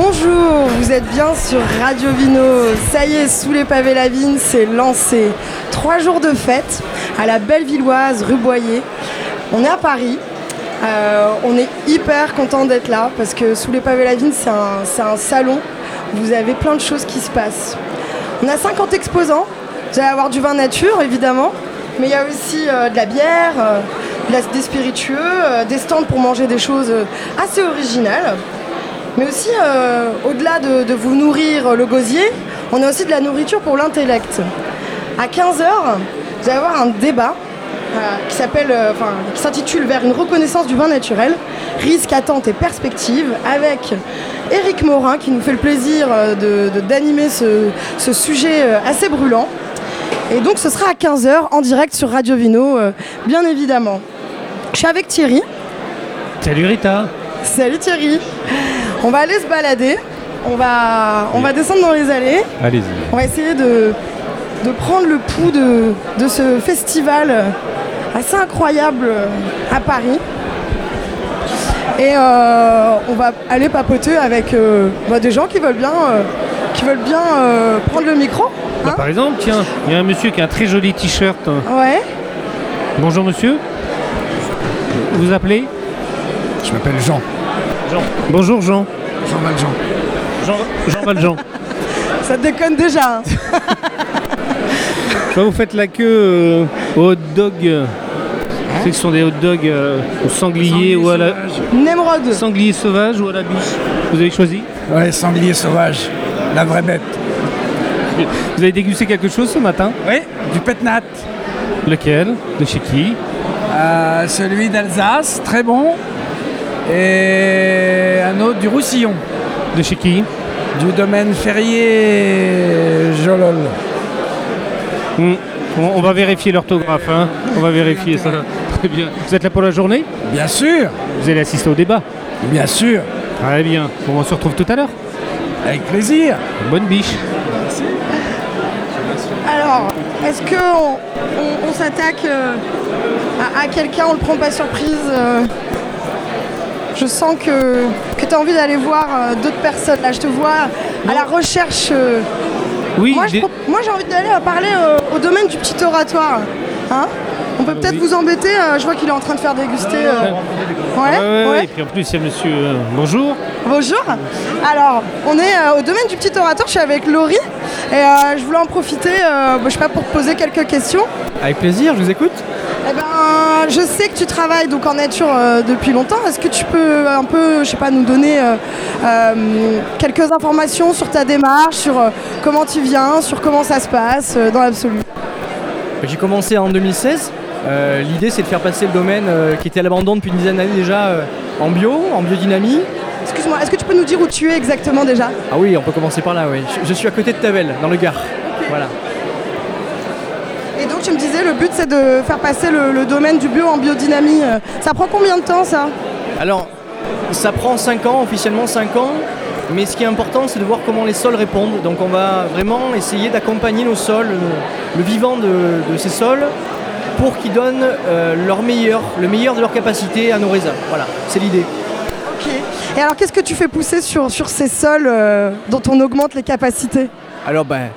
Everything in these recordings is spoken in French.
Bonjour, vous êtes bien sur Radio Vino. Ça y est, sous les pavés la vigne, c'est lancé. Trois jours de fête à la Bellevilloise, rue Boyer. On est à Paris. Euh, on est hyper content d'être là parce que sous les pavés la vigne, c'est un, salon. Vous avez plein de choses qui se passent. On a 50 exposants. Vous allez avoir du vin nature, évidemment. Mais il y a aussi euh, de la bière, euh, des spiritueux, des stands pour manger des choses assez originales. Mais aussi, euh, au-delà de, de vous nourrir le gosier, on a aussi de la nourriture pour l'intellect. À 15h, vous allez avoir un débat euh, qui s'appelle, euh, enfin, qui s'intitule Vers une reconnaissance du vin naturel, risques, attentes et perspectives, avec Éric Morin qui nous fait le plaisir euh, de- de- d'animer ce, ce sujet assez brûlant. Et donc ce sera à 15h en direct sur Radio Vino, euh, bien évidemment. Je suis avec Thierry. Salut Rita. Salut Thierry. On va aller se balader. On va, on va descendre dans les allées. Allez-y. On va essayer de, de prendre le pouls de, de ce festival assez incroyable à Paris. Et euh, on va aller papoter avec euh, bah, des gens qui veulent bien, euh, qui veulent bien euh, prendre le micro. Bah, hein. par exemple, tiens, il y a un monsieur qui a un très joli t-shirt. ouais. Bonjour monsieur. Vous vous appelez? Je m'appelle Jean. Jean. Bonjour Jean. Jean Valjean. Jean, Jean Valjean. Ça déconne déjà. hein. Je vois, vous faites la queue euh, au hot dog. C'est que ce sont des hot dogs euh, au sanglier, ou à la Nemrod. sanglier sauvage ou à la biche. Vous avez choisi Ouais, sanglier sauvage. La vraie bête. Vous avez dégusté quelque chose ce matin? Oui, du pétnat. Lequel? De chez qui? Euh, celui d'Alsace, très bon. Et un autre du Roussillon. De chez qui? Du domaine Ferrier Jolol. Hmm. on, on va vérifier l'orthographe. hein. On va vérifier ça. Très bien. Vous êtes là pour la journée? Bien sûr, Vous allez assister au débat bien sûr. Très bien. Bon, on se retrouve tout à l'heure. Avec plaisir. Bonne biche. Alors, est-ce qu'on on, on s'attaque euh, à, à quelqu'un, on le prend pas surprise euh, Je sens que, que tu as envie d'aller voir euh, d'autres personnes. Là, je te vois à la recherche. euh, Oui, moi, des- j'ai envie d'aller euh, parler euh, au domaine du petit oratoire. Hein on peut peut-être oui. vous embêter. euh, je vois qu'il est en train de faire déguster. euh, Ouais. Et puis en plus, il y a monsieur. euh, bonjour. Bonjour. Alors, on est euh, au domaine du petit orateur. Je suis avec Laurie et euh, je voulais en profiter, euh, bah, je sais pas, pour te poser quelques questions. Avec plaisir, je vous écoute. Eh ben, je sais que tu travailles donc en nature euh, depuis longtemps. Est-ce que tu peux un peu, je sais pas, nous donner euh, euh, quelques informations sur ta démarche, sur euh, comment tu viens, sur comment ça se passe euh, dans l'absolu? J'ai commencé en 2016. Euh, L'idée c'est de faire passer le domaine euh, qui était à l'abandon depuis une dizaine d'années déjà euh, en bio, en biodynamie. Excuse-moi, est-ce que tu peux nous dire où tu es exactement déjà? Ah oui, on peut commencer par là, oui. Je, je suis à côté de Tavel, dans le Gard. Voilà. Donc tu me disais, le but c'est de faire passer le, le domaine du bio en biodynamie. Euh, Ça prend combien de temps ça? Alors, ça prend 5 ans, officiellement 5 ans. Mais ce qui est important, c'est de voir comment les sols répondent. Donc on va vraiment essayer d'accompagner nos sols, le, le vivant de, de ces sols, pour qu'ils donnent euh, leur meilleur, le meilleur de leur capacité à nos raisins. Voilà, c'est l'idée. Ok. Et alors qu'est-ce que tu fais pousser sur, sur ces sols euh, dont on augmente les capacités? Alors ben,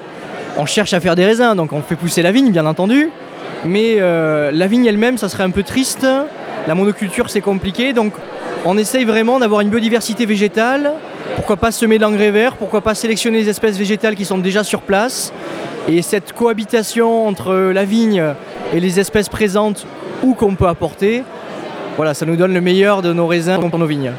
on cherche à faire des raisins, donc on fait pousser la vigne, bien entendu. Mais euh, la vigne elle-même, ça serait un peu triste. La monoculture, c'est compliqué. Donc on essaye vraiment d'avoir une biodiversité végétale. Pourquoi pas semer de l'engrais vert? Pourquoi pas sélectionner les espèces végétales qui sont déjà sur place? Et cette cohabitation entre la vigne et les espèces présentes ou qu'on peut apporter, voilà, ça nous donne le meilleur de nos raisins pour nos vignes.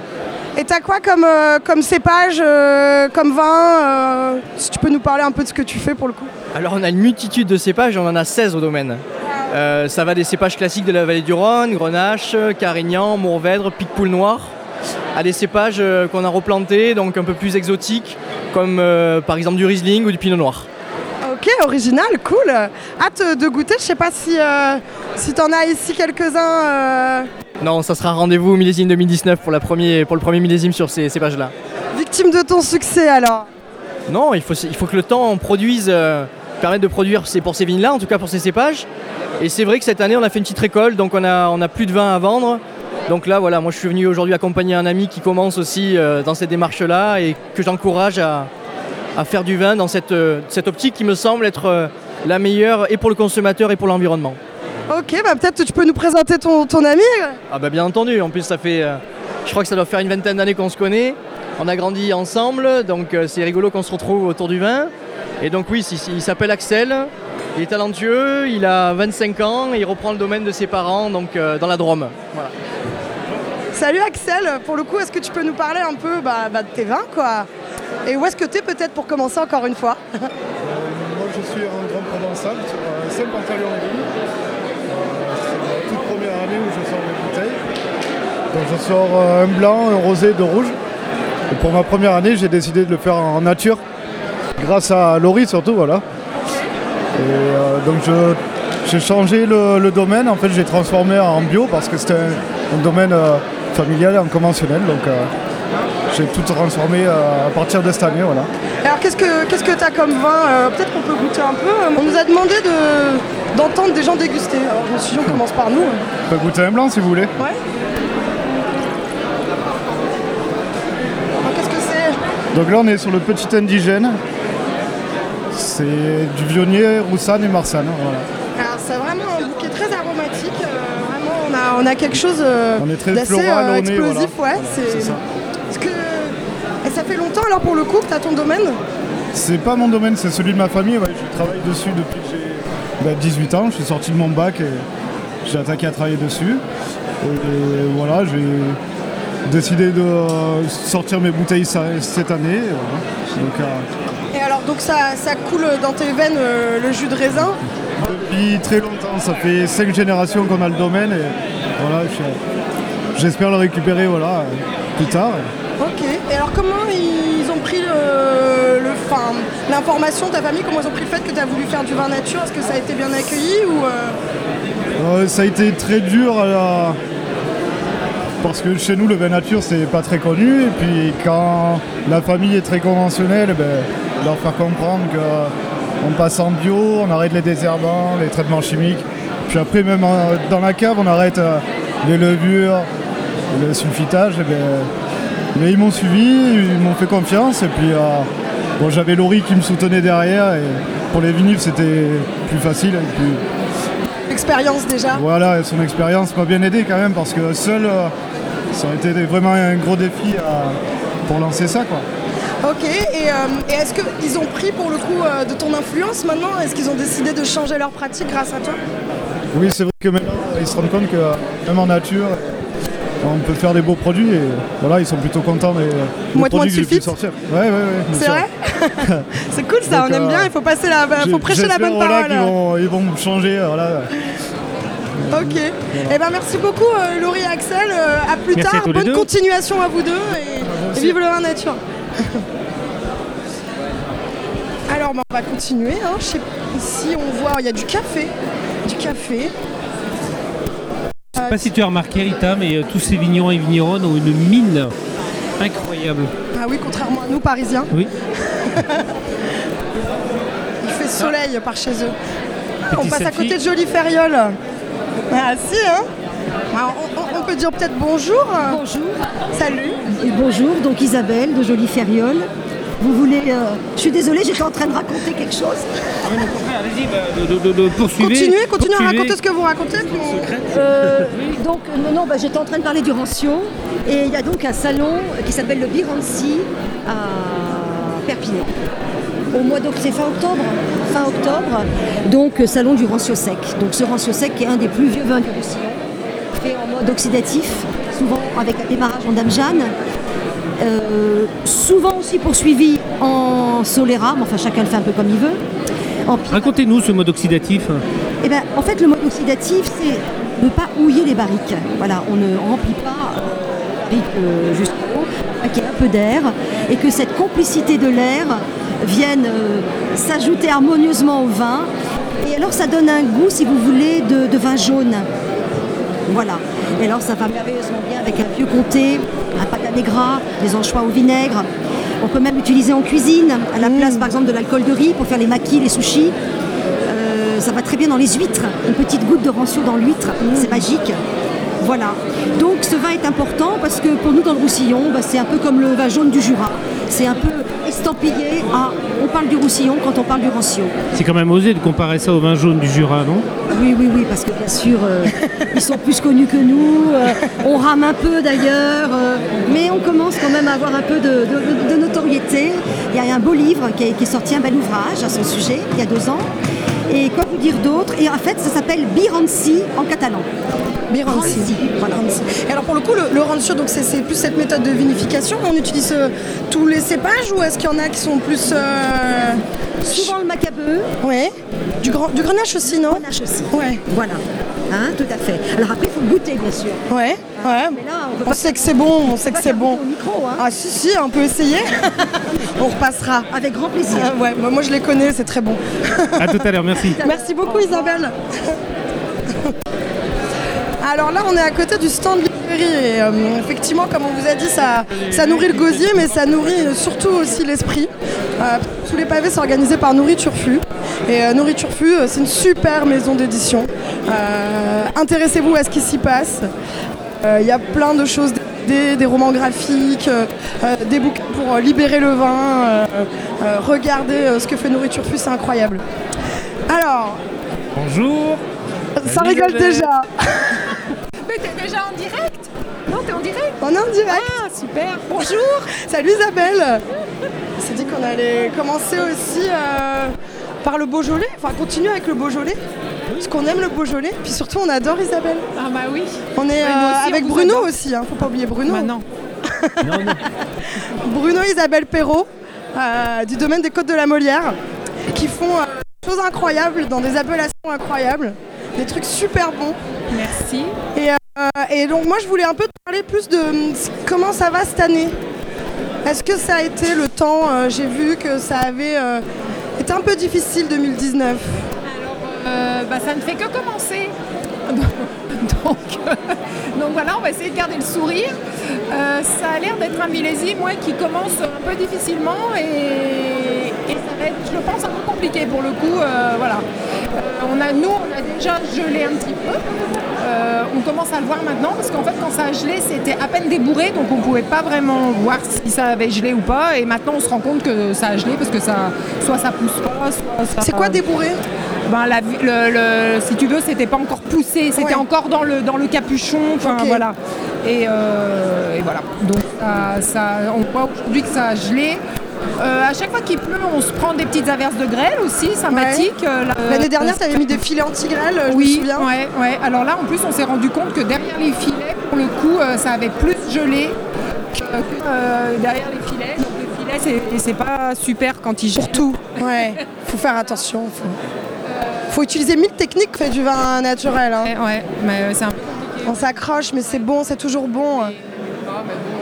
Et t'as quoi comme, euh, comme cépage, euh, comme vin euh, Si tu peux nous parler un peu de ce que tu fais pour le coup. Alors on a une multitude de cépages, on en a 16 au domaine. Ça va des cépages classiques de la vallée du Rhône, Grenache, Carignan, Mourvèdre, Picpoul Noir, à des cépages qu'on a replantés, donc un peu plus exotiques, comme par exemple du Riesling ou du Pinot Noir. Original, cool. Hâte de goûter. Je sais pas si, euh, si t'en as ici quelques-uns. euh, Non, ça sera rendez-vous au millésime 2019 pour, la premier, pour le premier millésime sur ces cépages-là. victimes de ton succès alors. Non, il faut, il faut que le temps produise, euh, permette de produire ces- pour ces vignes-là, en tout cas pour ces cépages. Et c'est vrai que cette année, on a fait une petite récolte, donc on a, on a plus de vin à vendre. Donc là, voilà, moi je suis venu aujourd'hui accompagner un ami qui commence aussi euh, dans cette démarche-là et que j'encourage à, à faire du vin dans cette, euh, cette optique qui me semble être euh, la meilleure et pour le consommateur et pour l'environnement. Ok, bah peut-être que tu peux nous présenter ton, ton ami Ah bah bien entendu, en plus ça fait, euh, je crois que ça doit faire une vingtaine d'années qu'on se connaît, on a grandi ensemble, donc euh, c'est rigolo qu'on se retrouve autour du vin. Et donc oui, il s'appelle Axel, il est talentueux, il a 25 ans et il reprend le domaine de ses parents donc euh, dans la Drôme. Voilà. Salut Axel, pour le coup, est-ce que tu peux nous parler un peu bah, bah, de tes vins quoi? Et où est-ce que tu es peut-être pour commencer encore une fois Moi, je suis en Grand Provençal, sur euh. Euh, c'est la toute première année où je sors mes bouteilles. Donc, je sors euh, un blanc, un rosé, deux rouges. Et pour ma première année, j'ai décidé de le faire en nature, grâce à Laurie surtout, voilà. Et euh, donc, je- j'ai changé le, domaine. En fait, j'ai transformé en bio parce que c'était un, domaine euh, familial et en conventionnel. Donc, euh, j'ai tout transformé euh, à partir de cette année, voilà. Alors qu'est-ce que qu'est-ce que tu as comme vin Euh, Peut-être qu'on peut goûter un peu. On nous a demandé de- d'entendre des gens déguster. Alors je me suis dit on commence par nous. On peut goûter un blanc si vous voulez. Ouais. Alors, Qu'est-ce que c'est? Donc là, on est sur le petit indigène. C'est du vionnier, roussanne et marsanne. Voilà. Alors c'est vraiment un bouquet très aromatique. euh, vraiment on a, on a quelque chose euh, On est très d'assez floral euh, au nez, explosif. voilà. Ouais, c'est ça. Ça fait longtemps alors pour le coup que tu as ton domaine? C'est pas mon domaine, c'est celui de ma famille. ouais. Je travaille dessus depuis que j'ai bah, 18 ans. Je suis sorti de mon bac et j'ai attaqué à travailler dessus. Et voilà, j'ai décidé de euh, sortir mes bouteilles cette année. et voilà. Donc, euh, Et alors donc ça, ça coule dans tes veines euh, le jus de raisin? depuis très longtemps, ça fait 5 générations qu'on a le domaine. Et voilà, je- j'espère le récupérer voilà, plus tard. Ok. Alors comment ils ont pris l'information de ta famille, comment ils ont pris le fait que tu as voulu faire du vin nature? Est-ce que ça a été bien accueilli ou euh, Euh, ça a été très dur parce que chez nous le vin nature c'est pas très connu. Et puis quand la famille est très conventionnelle eh ben, leur faire comprendre qu'on passe en bio, on arrête les désherbants, les traitements chimiques. Puis après même euh, dans la cave on arrête euh, les levures, le sulfitage et ben, mais ils m'ont suivi, ils m'ont fait confiance et puis euh, bon, j'avais Laurie qui me soutenait derrière et pour les vinyles c'était plus facile et puis expérience déjà voilà, son expérience m'a bien aidé quand même parce que seul, euh, ça aurait été vraiment un gros défi à- pour lancer ça. Quoi. Ok. Et, euh, et est-ce qu'ils ont pris pour le coup euh, de ton influence maintenant? Est-ce qu'ils ont décidé de changer leur pratique grâce à toi? Oui, c'est vrai que maintenant, ils se rendent compte que euh, même en nature, on peut faire des beaux produits et voilà, ils sont plutôt contents des, des produits que j'ai sortir. Ouais, ouais, ouais. C'est vrai C'est cool ça, Donc, on aime euh, bien, il faut passer la, faut prêcher la bonne voilà, parole. qu'ils vont, ils vont changer. euh, Voilà. Ok. Eh ben merci beaucoup euh, Laurie et Axel. Euh, à plus Merci tard. Bonne continuation à vous deux et, et vive le vin nature. Alors bah, on va continuer. hein. Je sais- ici on voit il y a du café, du café. Je sais pas si tu as remarqué Rita, mais euh, tous ces vignerons et vigneronnes ont une mine incroyable. Ah oui, contrairement à nous Parisiens, Oui. il fait soleil par chez eux. on passe à côté de Jolie Ferriole. Ah si hein. Alors, on, on- on peut dire peut-être bonjour. Bonjour Salut. et bonjour, donc Isabelle de Jolie Ferriole. Vous voulez. euh, Je suis désolée, j'étais en train de raconter quelque chose. Allez-y, bah, de, de- de- poursuivez. Continuez, continuez à raconter ce que vous racontez. puis Euh, donc, non, non, bah, j'étais en train de parler du Rancio. Et il y a donc un salon qui s'appelle le Biranci à Perpignan. Au mois d'octobre, c'est fin octobre Fin octobre. Donc, euh, salon du Rancio sec. Donc, ce Rancio sec qui est un des plus vieux vins du Roussillon, fait en mode oxydatif, souvent avec un démarrage en Dame Jeanne. Euh, souvent aussi poursuivi en Solera, mais enfin chacun le fait un peu comme il veut. Racontez-nous ce mode oxydatif. eh ben, en fait, le mode oxydatif, c'est ne pas houiller les barriques. Voilà, on ne remplit pas euh, la barrique euh, jusqu'au haut, pas qu'il y ait un peu d'air, et que cette complicité de l'air vienne euh, s'ajouter harmonieusement au vin. Et alors, ça donne un goût, si vous voulez, de, de vin jaune. Voilà. Et alors, ça va merveilleusement bien avec un vieux comté, un patané gras, des anchois au vinaigre. On peut même l'utiliser en cuisine, à la place, par exemple, de l'alcool de riz pour faire les maquis, les sushis. Euh, ça va très bien dans les huîtres. Une petite goutte de rancio dans l'huître, c'est magique. Voilà. Donc ce vin est important parce que pour nous dans le Roussillon, bah, c'est un peu comme le vin jaune du Jura. C'est un peu estampillé à on parle du Roussillon quand on parle du Rancio. C'est quand même osé de comparer ça au vin jaune du Jura, non? Oui, oui, oui, parce que bien sûr, euh, ils sont plus connus que nous. euh, on rame un peu d'ailleurs, euh, mais on commence quand même à avoir un peu de, de- de notoriété. Il y a un beau livre qui est, qui est sorti, un bel ouvrage à son sujet, il y a deux ans. Et quoi vous dire d'autre Et en fait, ça s'appelle Biranci en catalan. Biranci. Ranci, voilà. Et alors pour le coup, le, le rancio, donc c'est plus cette méthode de vinification. On utilise euh, tous les cépages ou est-ce qu'il y en a qui sont plus... euh, Souvent le macabeu, Ouais. Du, grand, du grenache aussi, non? Grenache aussi. Ouais. Voilà. Hein, tout à fait. Alors après, il faut le goûter, bien sûr. Ouais. Ouais. Mais là, on peut On pas sait que c'est bon, on sait que c'est faire bon. au micro, hein. Ah si, si, on peut essayer. on repassera. Avec grand plaisir. Ah, ouais, moi, moi, je les connais, c'est très bon. À tout à l'heure, merci. Merci beaucoup Isabelle. Alors là, on est à côté du stand librairie et euh, effectivement, comme on vous a dit, ça, ça nourrit le gosier, mais ça nourrit surtout aussi l'esprit. Euh, Sous les pavés, c'est organisé par Nourriture Flux. Et euh, Nourriture euh, c'est une super maison d'édition. Intéressez-vous à ce qui s'y passe. Il y a plein de choses, des, des romans graphiques, euh, des bouquins pour euh, libérer le vin. euh, regardez ce que fait Nourriture Flux, c'est incroyable. Alors, Bonjour. ça rigole déjà. On est en direct. Ah, super Bonjour Salut Isabelle. On s'est dit qu'on allait commencer aussi euh, par le Beaujolais, enfin continuer avec le Beaujolais. Parce qu'on aime le Beaujolais, puis surtout on adore Isabelle. Ah bah oui On est euh, aussi, on avec Bruno adore. aussi, hein, faut pas oublier Bruno. Bah non. Bruno Isabelle Perrault, euh, du domaine des Côtes de la Molière, qui font euh, des choses incroyables dans des appellations incroyables, des trucs super bons. Merci. Et, euh, et donc moi je voulais un peu te parler plus de hum, comment ça va cette année. Est-ce que ça a été le temps euh, J'ai vu que ça avait euh, été un peu difficile 2019. Alors, euh, bah, ça ne fait que commencer. donc, euh, donc voilà, on va essayer de garder le sourire. Euh, ça a l'air d'être un millésime ouais, qui commence un peu difficilement et, ça va être, je pense, un peu compliqué pour le coup. euh, voilà. On a, nous, on a déjà gelé un petit peu. On commence à le voir maintenant parce qu'en fait, quand ça a gelé, c'était à peine débourré, donc on ne pouvait pas vraiment voir si ça avait gelé ou pas. Et maintenant, on se rend compte que ça a gelé parce que ça, soit ça pousse pas, soit ça. C'est quoi débourré? Ben, la vi- le, le- si tu veux, c'était pas encore poussé, c'était Ouais. encore dans le, dans le capuchon. Enfin voilà. Et, euh, et voilà. Donc ça, ça- on voit aujourd'hui que ça a gelé. Euh, à chaque fois qu'il pleut, on se prend des petites averses de grêle aussi, sympathiques. Euh, la- L'année dernière, tu avais mis des filets anti-grêle, je me souviens. ouais, ouais. Alors là, en plus, on s'est rendu compte que derrière les filets, pour le coup, euh, ça avait plus gelé que derrière les filets. Donc les filets, c'est- c'est pas super quand ils gelent. Pour tout. Ouais, faut faire attention. Faut, faut utiliser mille techniques fait du vin naturel. hein. Ouais, ouais, mais euh, c'est un peu On s'accroche, mais c'est bon, c'est toujours bon.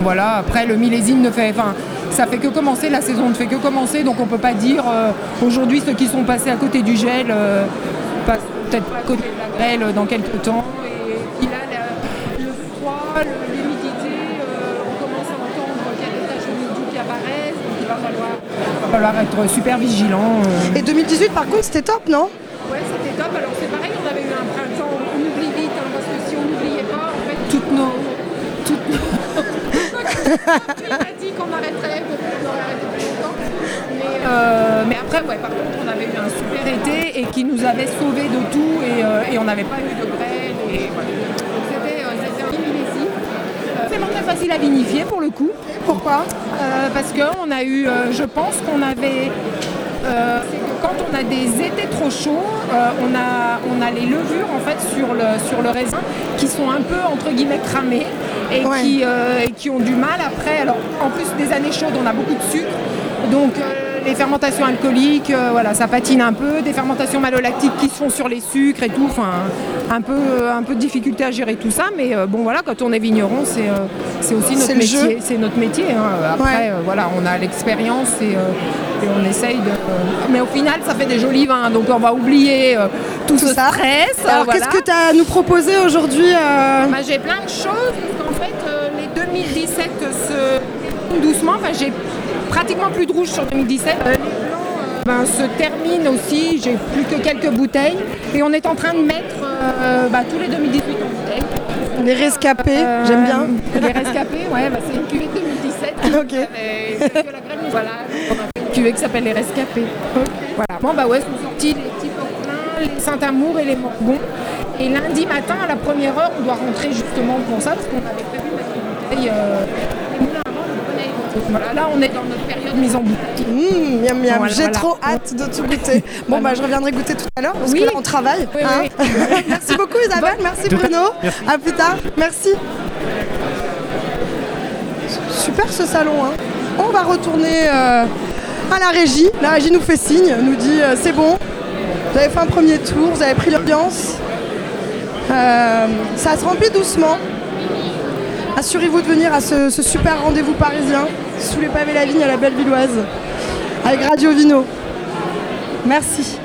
Voilà, après le millésime ne fait. Enfin, ça fait que commencer, la saison ne fait que commencer, donc on peut pas dire euh, aujourd'hui ceux qui sont passés à côté du gel euh, passent peut-être pas à côté de la grêle dans quelques temps. Et là, la- le froid, l'humidité, euh, on commence à entendre qu'il y a des taches de qui apparaissent, donc il va falloir, être super vigilant. Et 2018, par contre, c'était top, non? Ouais, c'était top. Alors c'est pareil, on avait eu un printemps, on oublie vite, hein, parce que si on n'oubliait pas, en fait, toutes nos. Toutes nos. Il m'a dit qu'on arrêterait, qu'on aurait arrêté plus longtemps. Mais, euh, mais après, ouais, par contre, on avait eu un super été et qui nous avait sauvés de tout et, euh, et on n'avait pas eu de grêle. Et voilà. Donc c'était euh, un. Euh, C'est vraiment très facile à vinifier pour le coup. Pourquoi? Euh, parce qu'on a eu, euh, je pense qu'on avait, euh, quand on a des étés trop chauds, euh, on, a, on a les levures en fait sur le, sur le raisin qui sont un peu entre guillemets cramées et, Ouais. qui, euh, et qui ont du mal après. Alors en plus des années chaudes, on a beaucoup de sucre, donc euh, les fermentations alcooliques, euh, voilà, ça patine un peu, des fermentations malolactiques qui se font sur les sucres et tout, enfin un peu, un peu de difficulté à gérer tout ça, mais euh, bon voilà, quand on est vigneron, c'est euh, aussi notre métier, c'est notre métier. hein. Après, Ouais. euh, voilà, on a l'expérience et, euh, et on essaye de. euh, mais au final, ça fait des jolis vins, donc on va oublier euh, tout, Tout ce ça. stress. Alors, voilà. qu'est-ce que tu as à nous proposer aujourd'hui euh, Bah, J'ai plein de choses, parce qu'en fait, euh, les 2017 se doucement. Enfin, j'ai pratiquement plus de rouge sur 2017. Euh, les blancs euh, ben, se terminent aussi, j'ai plus que quelques bouteilles. Et on est en train de mettre euh, bah, tous les 2018 en bouteille. Les rescapés, Euh, j'aime bien. Les rescapés, ouais, bah, c'est une cuvée de 2017. Ok. Et c'est que la graine, voilà, on a fait une cuvée qui s'appelle les rescapés. Voilà. Bon, bah ouais, sont sortis les petits les Saint-Amour et les Morgons. Et lundi matin, à la première heure, on doit rentrer justement pour ça, parce qu'on avait prévu mettre une bouteille. Euh, les moulins à vent, on connaît. Voilà, là, on est dans notre période mise en bouteille. Mmh, miam miam, Voilà, j'ai voilà. trop hâte de tout goûter. Bon Voilà. bah je reviendrai goûter tout à l'heure parce Oui. que là on travaille. Oui, hein. oui, merci beaucoup Isabelle, merci Bruno. Merci. À plus tard, merci. Super ce salon. hein. On va retourner euh, à la régie. La régie nous fait signe, nous dit euh, c'est bon. Vous avez fait un premier tour, vous avez pris l'ambiance. Euh, ça se remplit doucement. Assurez-vous de venir à ce, super rendez-vous parisien sous les pavés la vigne à la Bellevilloise avec Radio Vino. Merci.